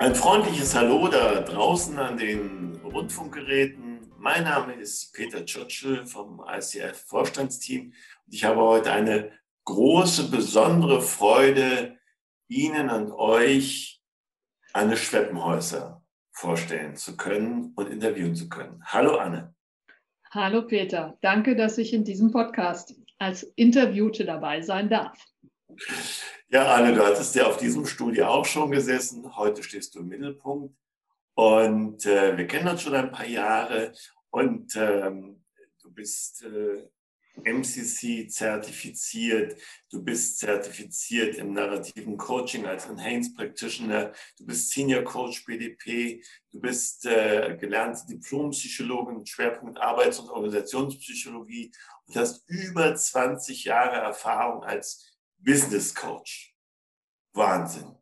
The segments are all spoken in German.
Ein freundliches Hallo da draußen an den Rundfunkgeräten. Mein Name ist Peter Churchill vom ICF Vorstandsteam und ich habe heute eine große, besondere Freude, Ihnen und euch Anne Schweppenhäuser vorstellen zu können und interviewen zu können. Hallo Anne. Hallo Peter, danke, dass ich in diesem Podcast als Interviewte dabei sein darf. Ja, Anne, du hattest ja auf diesem Studio auch schon gesessen. Heute stehst du im Mittelpunkt. Und äh, wir kennen uns schon ein paar Jahre. Und ähm, du bist äh, MCC zertifiziert. Du bist zertifiziert im narrativen Coaching als Enhanced Practitioner. Du bist Senior Coach BDP. Du bist äh, gelernte Diplompsychologin Schwerpunkt Arbeits- und Organisationspsychologie und hast über 20 Jahre Erfahrung als Business Coach. Wahnsinn.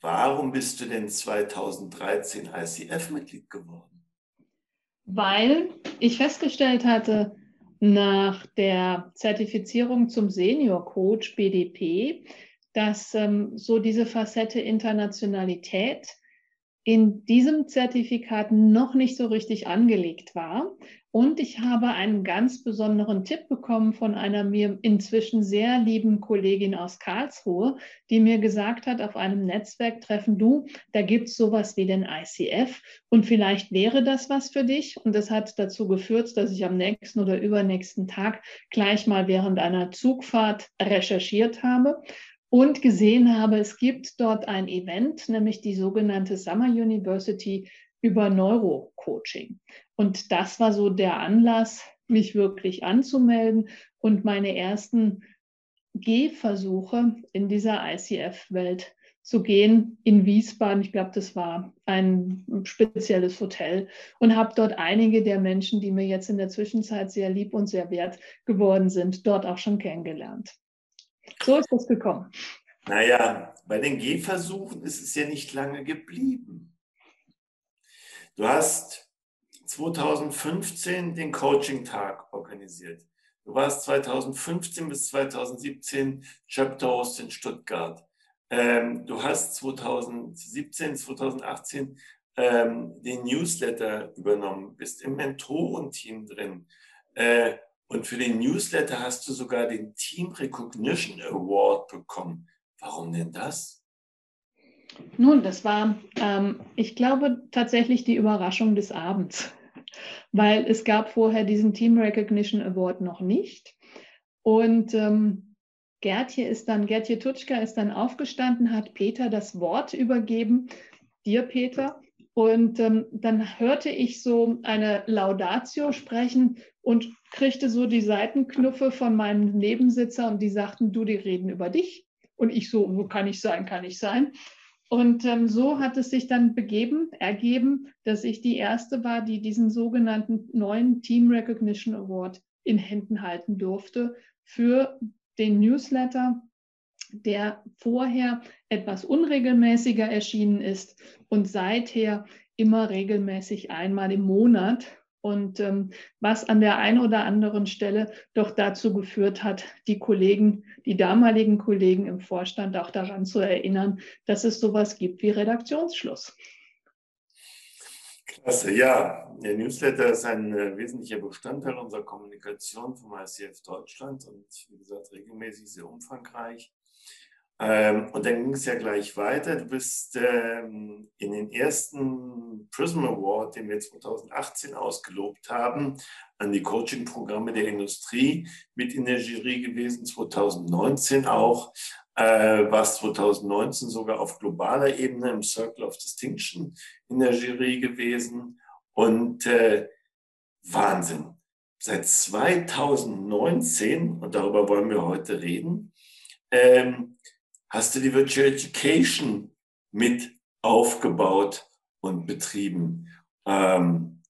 Warum bist du denn 2013 ICF-Mitglied geworden? Weil ich festgestellt hatte, nach der Zertifizierung zum Senior Coach BDP, dass ähm, so diese Facette Internationalität in diesem Zertifikat noch nicht so richtig angelegt war. Und ich habe einen ganz besonderen Tipp bekommen von einer mir inzwischen sehr lieben Kollegin aus Karlsruhe, die mir gesagt hat, auf einem Netzwerktreffen, du, da gibt es sowas wie den ICF und vielleicht wäre das was für dich. Und das hat dazu geführt, dass ich am nächsten oder übernächsten Tag gleich mal während einer Zugfahrt recherchiert habe und gesehen habe, es gibt dort ein Event, nämlich die sogenannte Summer University über Neurocoaching. Und das war so der Anlass, mich wirklich anzumelden und meine ersten Gehversuche in dieser ICF-Welt zu gehen in Wiesbaden. Ich glaube, das war ein spezielles Hotel und habe dort einige der Menschen, die mir jetzt in der Zwischenzeit sehr lieb und sehr wert geworden sind, dort auch schon kennengelernt. So ist das gekommen. Naja, bei den Gehversuchen ist es ja nicht lange geblieben. Du hast 2015 den Coaching-Tag organisiert. Du warst 2015 bis 2017 Chapter Host in Stuttgart. Ähm, du hast 2017, 2018 ähm, den Newsletter übernommen, bist im Mentorenteam drin. Äh, und für den Newsletter hast du sogar den Team Recognition Award bekommen. Warum denn das? Nun, das war, ähm, ich glaube, tatsächlich die Überraschung des Abends, weil es gab vorher diesen Team Recognition Award noch nicht. Und ähm, Gertje ist dann, Gertje Tutschka ist dann aufgestanden, hat Peter das Wort übergeben, dir Peter. Und ähm, dann hörte ich so eine Laudatio sprechen und kriegte so die Seitenknuffe von meinem Nebensitzer und die sagten, du, die reden über dich. Und ich so, wo kann ich sein, kann ich sein. Und ähm, so hat es sich dann begeben, ergeben, dass ich die erste war, die diesen sogenannten neuen Team Recognition Award in Händen halten durfte für den Newsletter, der vorher etwas unregelmäßiger erschienen ist und seither immer regelmäßig einmal im Monat und ähm, was an der einen oder anderen Stelle doch dazu geführt hat, die Kollegen, die damaligen Kollegen im Vorstand auch daran zu erinnern, dass es sowas gibt wie Redaktionsschluss. Klasse, ja. Der Newsletter ist ein äh, wesentlicher Bestandteil unserer Kommunikation vom ICF Deutschland und wie gesagt regelmäßig sehr umfangreich. Ähm, und dann ging es ja gleich weiter. Du bist ähm, in den ersten Prism Award, den wir 2018 ausgelobt haben, an die Coaching-Programme der Industrie mit in der Jury gewesen, 2019 auch, äh, was 2019 sogar auf globaler Ebene im Circle of Distinction in der Jury gewesen. Und äh, Wahnsinn. Seit 2019, und darüber wollen wir heute reden, ähm, hast du die Virtual Education mit aufgebaut und betrieben. Ähm,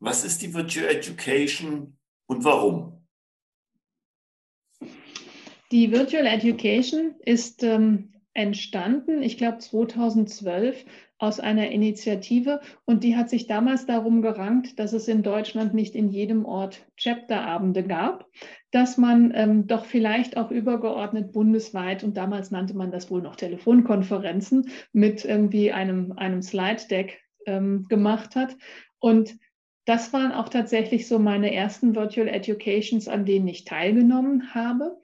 was ist die Virtual Education und warum? Die Virtual Education ist ähm, entstanden, ich glaube 2012, aus einer Initiative und die hat sich damals darum gerankt, dass es in Deutschland nicht in jedem Ort Chapterabende gab, dass man ähm, doch vielleicht auch übergeordnet bundesweit und damals nannte man das wohl noch Telefonkonferenzen mit irgendwie einem, einem Slide-Deck ähm, gemacht hat. Und das waren auch tatsächlich so meine ersten Virtual Educations, an denen ich teilgenommen habe.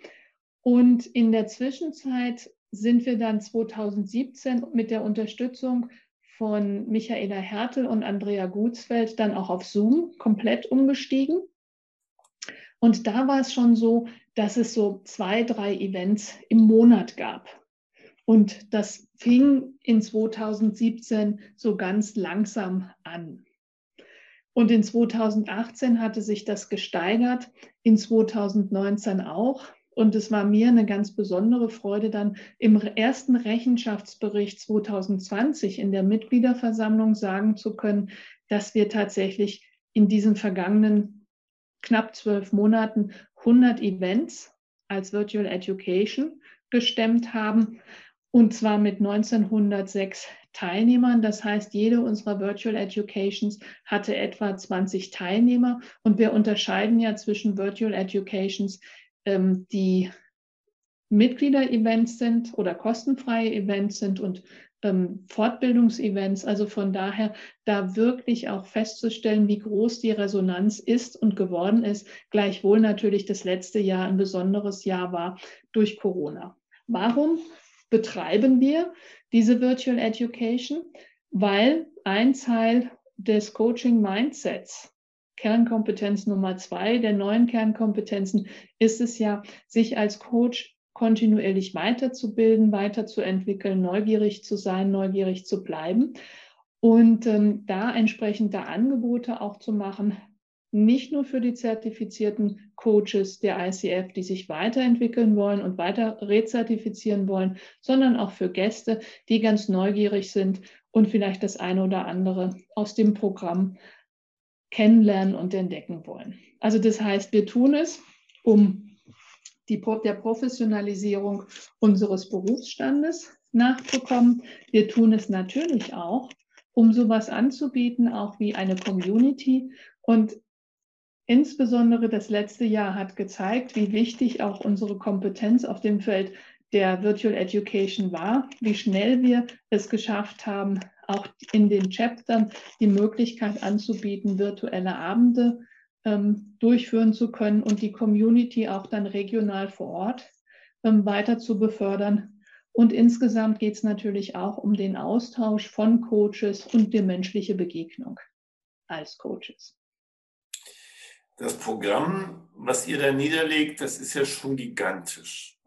Und in der Zwischenzeit sind wir dann 2017 mit der Unterstützung von Michaela Hertel und Andrea Gutsfeld dann auch auf Zoom komplett umgestiegen. Und da war es schon so, dass es so zwei, drei Events im Monat gab. Und das fing in 2017 so ganz langsam an. Und in 2018 hatte sich das gesteigert, in 2019 auch. Und es war mir eine ganz besondere Freude, dann im ersten Rechenschaftsbericht 2020 in der Mitgliederversammlung sagen zu können, dass wir tatsächlich in diesen vergangenen knapp zwölf Monaten 100 Events als Virtual Education gestemmt haben. Und zwar mit 1906 Teilnehmern. Das heißt, jede unserer Virtual Educations hatte etwa 20 Teilnehmer. Und wir unterscheiden ja zwischen Virtual Educations, ähm, die Mitglieder-Events sind oder kostenfreie Events sind und ähm, Fortbildungsevents. Also von daher da wirklich auch festzustellen, wie groß die Resonanz ist und geworden ist. Gleichwohl natürlich das letzte Jahr ein besonderes Jahr war durch Corona. Warum betreiben wir diese Virtual Education? Weil ein Teil des Coaching Mindsets Kernkompetenz Nummer zwei der neuen Kernkompetenzen ist es ja, sich als Coach kontinuierlich weiterzubilden, weiterzuentwickeln, neugierig zu sein, neugierig zu bleiben und ähm, da entsprechende Angebote auch zu machen, nicht nur für die zertifizierten Coaches der ICF, die sich weiterentwickeln wollen und weiter rezertifizieren wollen, sondern auch für Gäste, die ganz neugierig sind und vielleicht das eine oder andere aus dem Programm kennenlernen und entdecken wollen. Also das heißt, wir tun es, um die, der Professionalisierung unseres Berufsstandes nachzukommen. Wir tun es natürlich auch, um sowas anzubieten, auch wie eine Community. Und insbesondere das letzte Jahr hat gezeigt, wie wichtig auch unsere Kompetenz auf dem Feld der Virtual Education war, wie schnell wir es geschafft haben, auch in den Chaptern die Möglichkeit anzubieten, virtuelle Abende ähm, durchführen zu können und die Community auch dann regional vor Ort ähm, weiter zu befördern. Und insgesamt geht es natürlich auch um den Austausch von Coaches und die menschliche Begegnung als Coaches. Das Programm, was ihr da niederlegt, das ist ja schon gigantisch.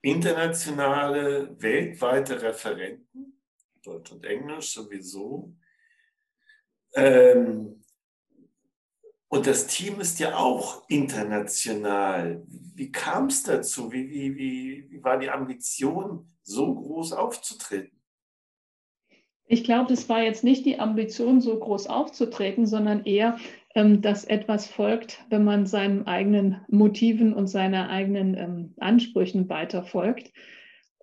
Internationale, weltweite Referenten Deutsch und Englisch sowieso. Ähm, und das Team ist ja auch international. Wie kam es dazu? Wie, wie, wie, wie war die Ambition, so groß aufzutreten? Ich glaube, es war jetzt nicht die Ambition, so groß aufzutreten, sondern eher, ähm, dass etwas folgt, wenn man seinen eigenen Motiven und seinen eigenen ähm, Ansprüchen weiter folgt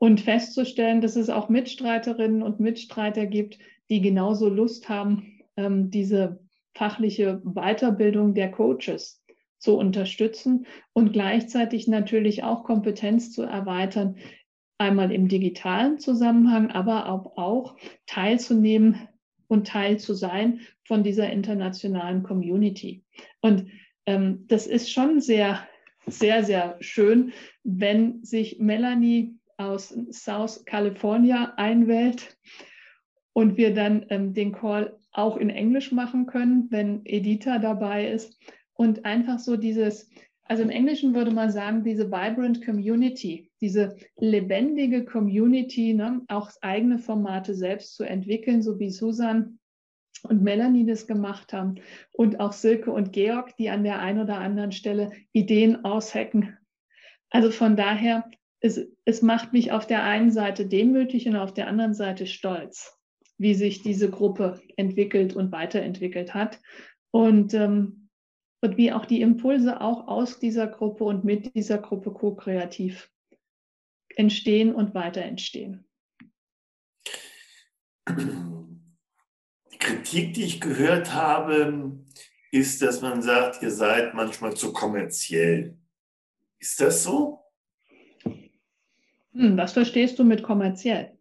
und festzustellen, dass es auch Mitstreiterinnen und Mitstreiter gibt, die genauso Lust haben, ähm, diese fachliche Weiterbildung der Coaches zu unterstützen und gleichzeitig natürlich auch Kompetenz zu erweitern, einmal im digitalen Zusammenhang, aber auch, auch teilzunehmen und Teil zu sein von dieser internationalen Community. Und ähm, das ist schon sehr, sehr, sehr schön, wenn sich Melanie aus South California einwählt und wir dann ähm, den Call auch in Englisch machen können, wenn Edita dabei ist. Und einfach so dieses, also im Englischen würde man sagen, diese vibrant Community, diese lebendige Community, ne, auch eigene Formate selbst zu entwickeln, so wie Susan und Melanie das gemacht haben und auch Silke und Georg, die an der einen oder anderen Stelle Ideen aushacken. Also von daher es, es macht mich auf der einen Seite demütig und auf der anderen Seite stolz, wie sich diese Gruppe entwickelt und weiterentwickelt hat. Und, ähm, und wie auch die Impulse auch aus dieser Gruppe und mit dieser Gruppe ko-kreativ entstehen und weiter entstehen. die Kritik, die ich gehört habe, ist, dass man sagt, ihr seid manchmal zu kommerziell. Ist das so? Hm, was verstehst du mit kommerziell?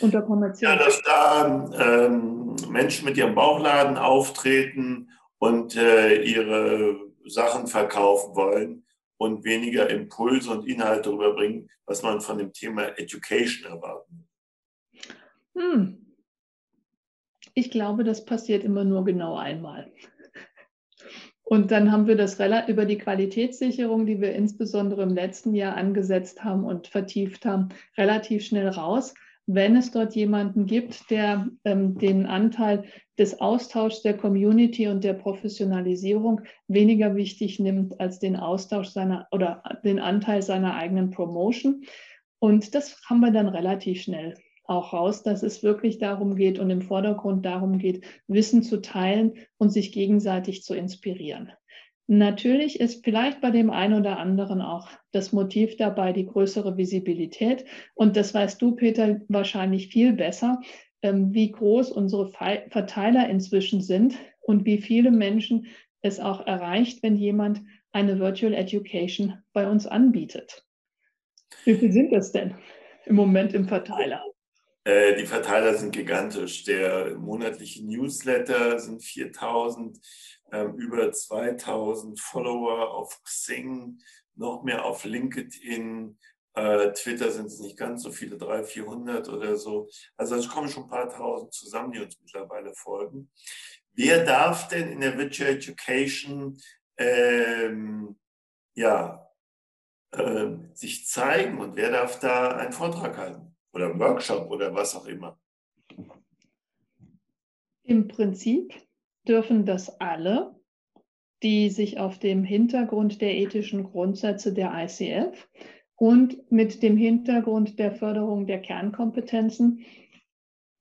Unter kommerziell? Ja, dass da ähm, Menschen mit ihrem Bauchladen auftreten und äh, ihre Sachen verkaufen wollen und weniger Impulse und Inhalte rüberbringen, was man von dem Thema Education erwarten. Hm. Ich glaube, das passiert immer nur genau einmal. Und dann haben wir das über die Qualitätssicherung, die wir insbesondere im letzten Jahr angesetzt haben und vertieft haben, relativ schnell raus. Wenn es dort jemanden gibt, der ähm, den Anteil des Austauschs der Community und der Professionalisierung weniger wichtig nimmt als den Austausch seiner oder den Anteil seiner eigenen Promotion. Und das haben wir dann relativ schnell auch raus, dass es wirklich darum geht und im Vordergrund darum geht, Wissen zu teilen und sich gegenseitig zu inspirieren. Natürlich ist vielleicht bei dem einen oder anderen auch das Motiv dabei die größere Visibilität. Und das weißt du, Peter, wahrscheinlich viel besser, ähm, wie groß unsere Verteiler inzwischen sind und wie viele Menschen es auch erreicht, wenn jemand eine Virtual Education bei uns anbietet. Wie viel sind das denn im Moment im Verteiler? Äh, die Verteiler sind gigantisch. Der monatliche Newsletter sind 4000, ähm, über 2000 Follower auf Xing, noch mehr auf LinkedIn. Äh, Twitter sind es nicht ganz so viele, 300, 400 oder so. Also es kommen schon ein paar tausend zusammen, die uns mittlerweile folgen. Wer darf denn in der Virtual Education ähm, ja, äh, sich zeigen und wer darf da einen Vortrag halten? Oder Workshop oder was auch immer? Im Prinzip dürfen das alle, die sich auf dem Hintergrund der ethischen Grundsätze der ICF und mit dem Hintergrund der Förderung der Kernkompetenzen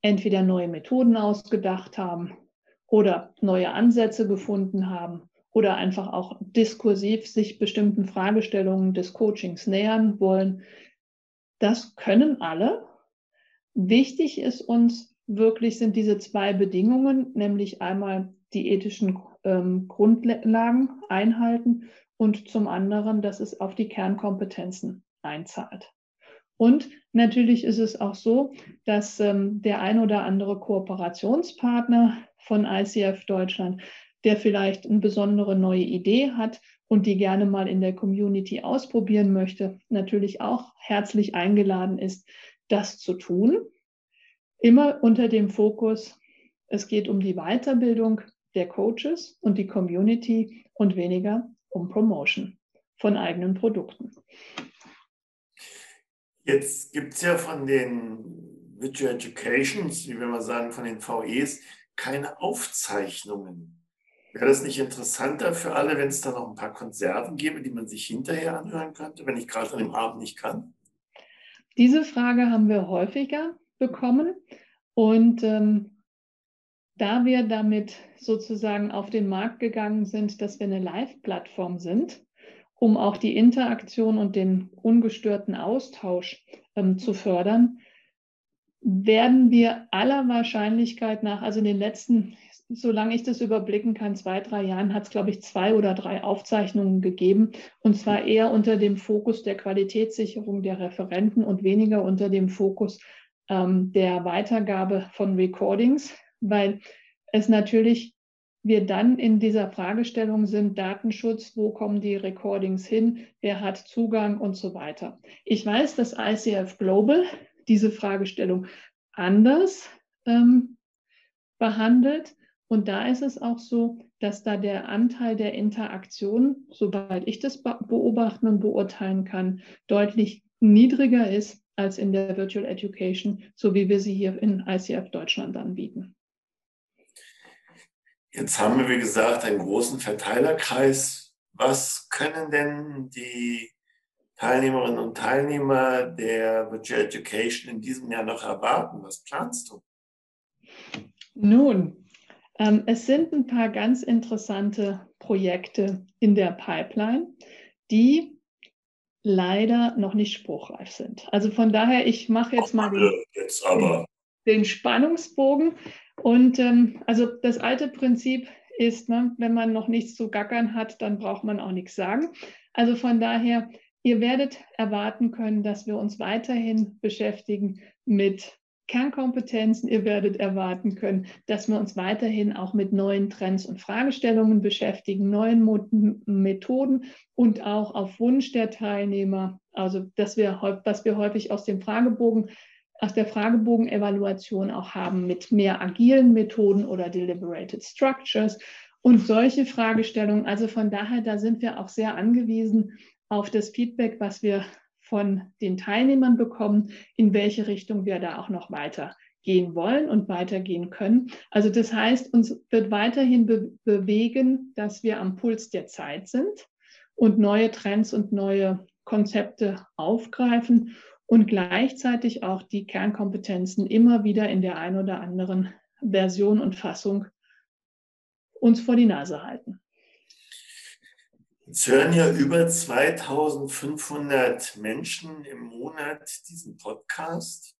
entweder neue Methoden ausgedacht haben oder neue Ansätze gefunden haben oder einfach auch diskursiv sich bestimmten Fragestellungen des Coachings nähern wollen, das können alle. Wichtig ist uns wirklich sind diese zwei Bedingungen, nämlich einmal die ethischen ähm, Grundlagen einhalten und zum anderen, dass es auf die Kernkompetenzen einzahlt. Und natürlich ist es auch so, dass ähm, der ein oder andere Kooperationspartner von ICF Deutschland, der vielleicht eine besondere neue Idee hat, und die gerne mal in der Community ausprobieren möchte, natürlich auch herzlich eingeladen ist, das zu tun. Immer unter dem Fokus, es geht um die Weiterbildung der Coaches und die Community und weniger um Promotion von eigenen Produkten. Jetzt gibt es ja von den Virtual Educations, wie wir mal sagen, von den VEs, keine Aufzeichnungen. Wäre das nicht interessanter für alle, wenn es da noch ein paar Konserven gäbe, die man sich hinterher anhören könnte, wenn ich gerade an dem Abend nicht kann? Diese Frage haben wir häufiger bekommen. Und ähm, da wir damit sozusagen auf den Markt gegangen sind, dass wir eine Live-Plattform sind, um auch die Interaktion und den ungestörten Austausch ähm, zu fördern, werden wir aller Wahrscheinlichkeit nach, also in den letzten solange ich das überblicken kann, zwei, drei Jahren hat es, glaube ich, zwei oder drei Aufzeichnungen gegeben. Und zwar eher unter dem Fokus der Qualitätssicherung der Referenten und weniger unter dem Fokus ähm, der Weitergabe von Recordings, weil es natürlich wir dann in dieser Fragestellung sind, Datenschutz, wo kommen die Recordings hin, wer hat Zugang und so weiter. Ich weiß, dass ICF Global diese Fragestellung anders ähm, behandelt. Und da ist es auch so, dass da der Anteil der Interaktion, sobald ich das beobachten und beurteilen kann, deutlich niedriger ist als in der Virtual Education, so wie wir sie hier in ICF Deutschland anbieten. Jetzt haben wir, wie gesagt, einen großen Verteilerkreis. Was können denn die Teilnehmerinnen und Teilnehmer der Virtual Education in diesem Jahr noch erwarten? Was planst du? Nun, es sind ein paar ganz interessante Projekte in der Pipeline, die leider noch nicht spruchreif sind. Also von daher, ich mache jetzt mal. Den, jetzt aber. den Spannungsbogen. Und ähm, also das alte Prinzip ist, ne, wenn man noch nichts zu gackern hat, dann braucht man auch nichts sagen. Also von daher, ihr werdet erwarten können, dass wir uns weiterhin beschäftigen mit Kernkompetenzen. Ihr werdet erwarten können, dass wir uns weiterhin auch mit neuen Trends und Fragestellungen beschäftigen, neuen Methoden und auch auf Wunsch der Teilnehmer, also dass wir, was wir häufig aus dem Fragebogen aus der Fragebogenevaluation auch haben mit mehr agilen Methoden oder deliberated structures und solche Fragestellungen. Also von daher, da sind wir auch sehr angewiesen auf das Feedback, was wir von den Teilnehmern bekommen, in welche Richtung wir da auch noch weiter gehen wollen und weitergehen können. Also das heißt, uns wird weiterhin be bewegen, dass wir am Puls der Zeit sind und neue Trends und neue Konzepte aufgreifen und gleichzeitig auch die Kernkompetenzen immer wieder in der einen oder anderen Version und Fassung uns vor die Nase halten. Jetzt hören ja über 2500 Menschen im Monat diesen Podcast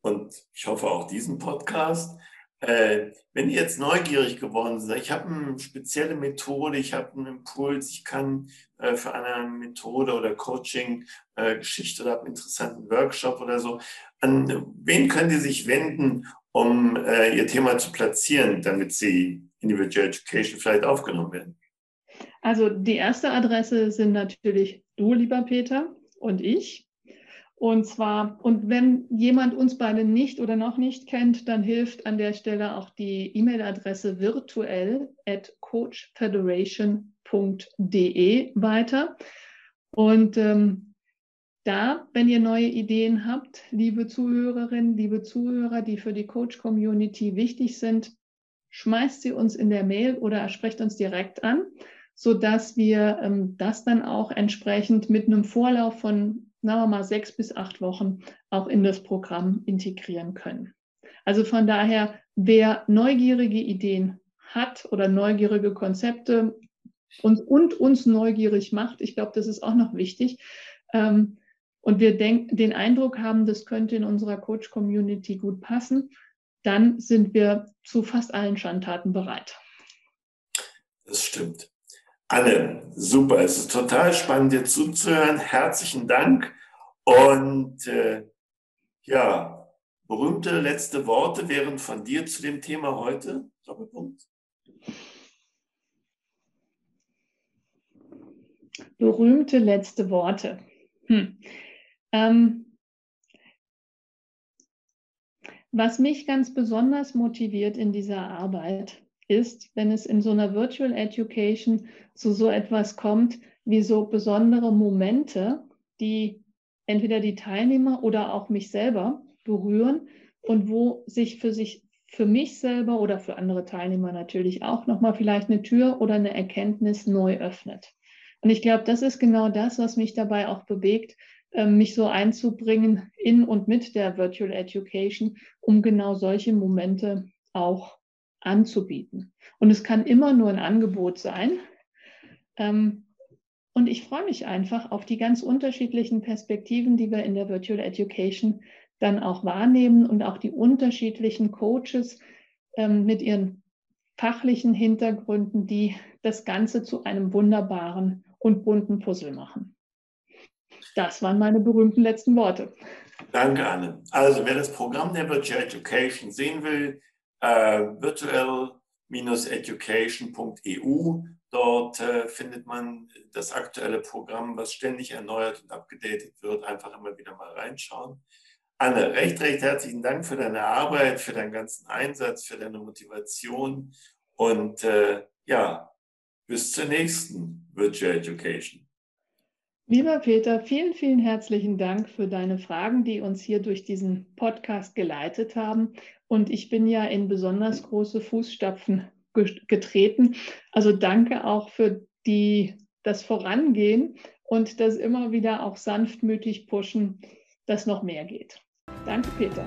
und ich hoffe auch diesen Podcast. Äh, wenn ihr jetzt neugierig geworden seid, ich habe eine spezielle Methode, ich habe einen Impuls, ich kann äh, für eine Methode oder Coaching, äh, oder einen interessanten Workshop oder so, an wen können die sich wenden, um äh, ihr Thema zu platzieren, damit sie Individual Education vielleicht aufgenommen werden? Also die erste Adresse sind natürlich du, lieber Peter, und ich. Und zwar, und wenn jemand uns beide nicht oder noch nicht kennt, dann hilft an der Stelle auch die E-Mail-Adresse virtuell at coachfederation.de weiter. Und ähm, da, wenn ihr neue Ideen habt, liebe Zuhörerinnen, liebe Zuhörer, die für die Coach-Community wichtig sind, schmeißt sie uns in der Mail oder sprecht uns direkt an, sodass wir ähm, das dann auch entsprechend mit einem Vorlauf von sagen wir mal, sechs bis acht Wochen auch in das Programm integrieren können. Also von daher, wer neugierige Ideen hat oder neugierige Konzepte und, und uns neugierig macht, ich glaube, das ist auch noch wichtig, ähm, und wir denk, den Eindruck haben, das könnte in unserer Coach-Community gut passen, dann sind wir zu fast allen Schandtaten bereit. Das stimmt. Anne, super. Es ist total spannend, dir zuzuhören. Herzlichen Dank. Und äh, ja, berühmte letzte Worte wären von dir zu dem Thema heute. Doppelpunkt. Berühmte letzte Worte. Hm. Ähm, was mich ganz besonders motiviert in dieser Arbeit, ist, wenn es in so einer Virtual Education zu so etwas kommt, wie so besondere Momente, die entweder die Teilnehmer oder auch mich selber berühren und wo sich für sich für mich selber oder für andere Teilnehmer natürlich auch nochmal vielleicht eine Tür oder eine Erkenntnis neu öffnet. Und ich glaube, das ist genau das, was mich dabei auch bewegt, ähm, mich so einzubringen in und mit der Virtual Education, um genau solche Momente auch anzubieten. Und es kann immer nur ein Angebot sein. Ähm, und ich freue mich einfach auf die ganz unterschiedlichen Perspektiven, die wir in der Virtual Education dann auch wahrnehmen und auch die unterschiedlichen Coaches ähm, mit ihren fachlichen Hintergründen, die das Ganze zu einem wunderbaren und bunten Puzzle machen. Das waren meine berühmten letzten Worte. Danke, Anne. Also, wer das Programm der Virtual Education sehen will, äh, virtual-education.eu. Dort äh, findet man das aktuelle Programm, was ständig erneuert und abgedatet wird. Einfach immer wieder mal reinschauen. Anne, recht, recht herzlichen Dank für deine Arbeit, für deinen ganzen Einsatz, für deine Motivation und äh, ja, bis zur nächsten Virtual Education. Lieber Peter, vielen, vielen herzlichen Dank für deine Fragen, die uns hier durch diesen Podcast geleitet haben. Und ich bin ja in besonders große Fußstapfen getreten. Also danke auch für die, das Vorangehen und das immer wieder auch sanftmütig pushen, dass noch mehr geht. Danke, Peter.